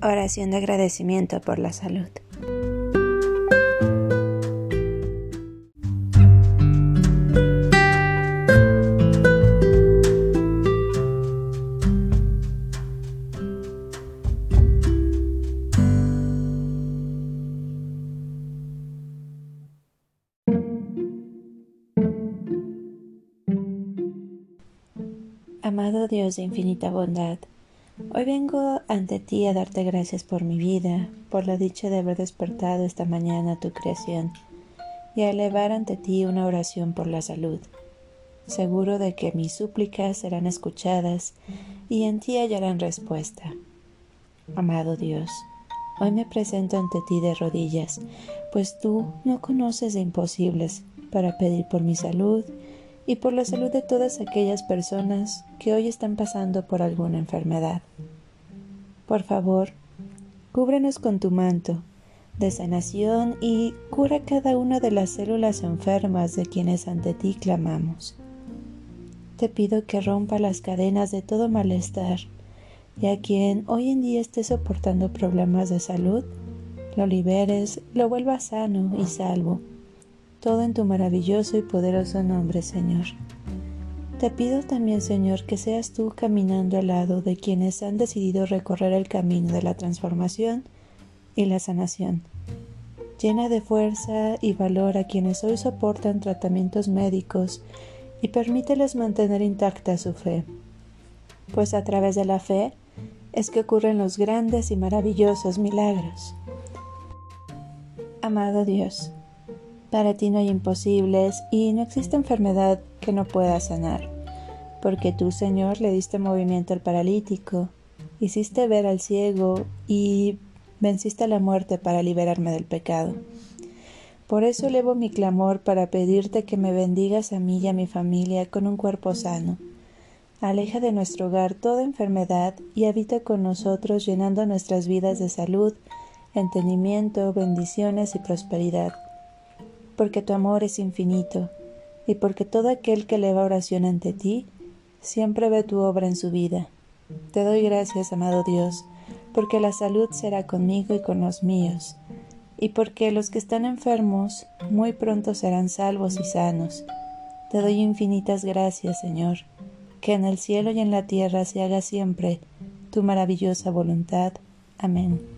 Oración de agradecimiento por la salud. Amado Dios de infinita bondad, Hoy vengo ante ti a darte gracias por mi vida, por la dicha de haber despertado esta mañana tu creación, y a elevar ante ti una oración por la salud, seguro de que mis súplicas serán escuchadas y en ti hallarán respuesta. Amado Dios, hoy me presento ante ti de rodillas, pues tú no conoces de imposibles para pedir por mi salud y por la salud de todas aquellas personas que hoy están pasando por alguna enfermedad. Por favor, cúbrenos con tu manto de sanación y cura cada una de las células enfermas de quienes ante ti clamamos. Te pido que rompa las cadenas de todo malestar y a quien hoy en día esté soportando problemas de salud, lo liberes, lo vuelvas sano y salvo todo en tu maravilloso y poderoso nombre, Señor. Te pido también, Señor, que seas tú caminando al lado de quienes han decidido recorrer el camino de la transformación y la sanación. Llena de fuerza y valor a quienes hoy soportan tratamientos médicos y permíteles mantener intacta su fe, pues a través de la fe es que ocurren los grandes y maravillosos milagros. Amado Dios, para ti no hay imposibles y no existe enfermedad que no pueda sanar, porque tú, Señor, le diste movimiento al paralítico, hiciste ver al ciego y venciste la muerte para liberarme del pecado. Por eso elevo mi clamor para pedirte que me bendigas a mí y a mi familia con un cuerpo sano. Aleja de nuestro hogar toda enfermedad y habita con nosotros llenando nuestras vidas de salud, entendimiento, bendiciones y prosperidad porque tu amor es infinito, y porque todo aquel que eleva oración ante ti, siempre ve tu obra en su vida. Te doy gracias, amado Dios, porque la salud será conmigo y con los míos, y porque los que están enfermos muy pronto serán salvos y sanos. Te doy infinitas gracias, Señor, que en el cielo y en la tierra se haga siempre tu maravillosa voluntad. Amén.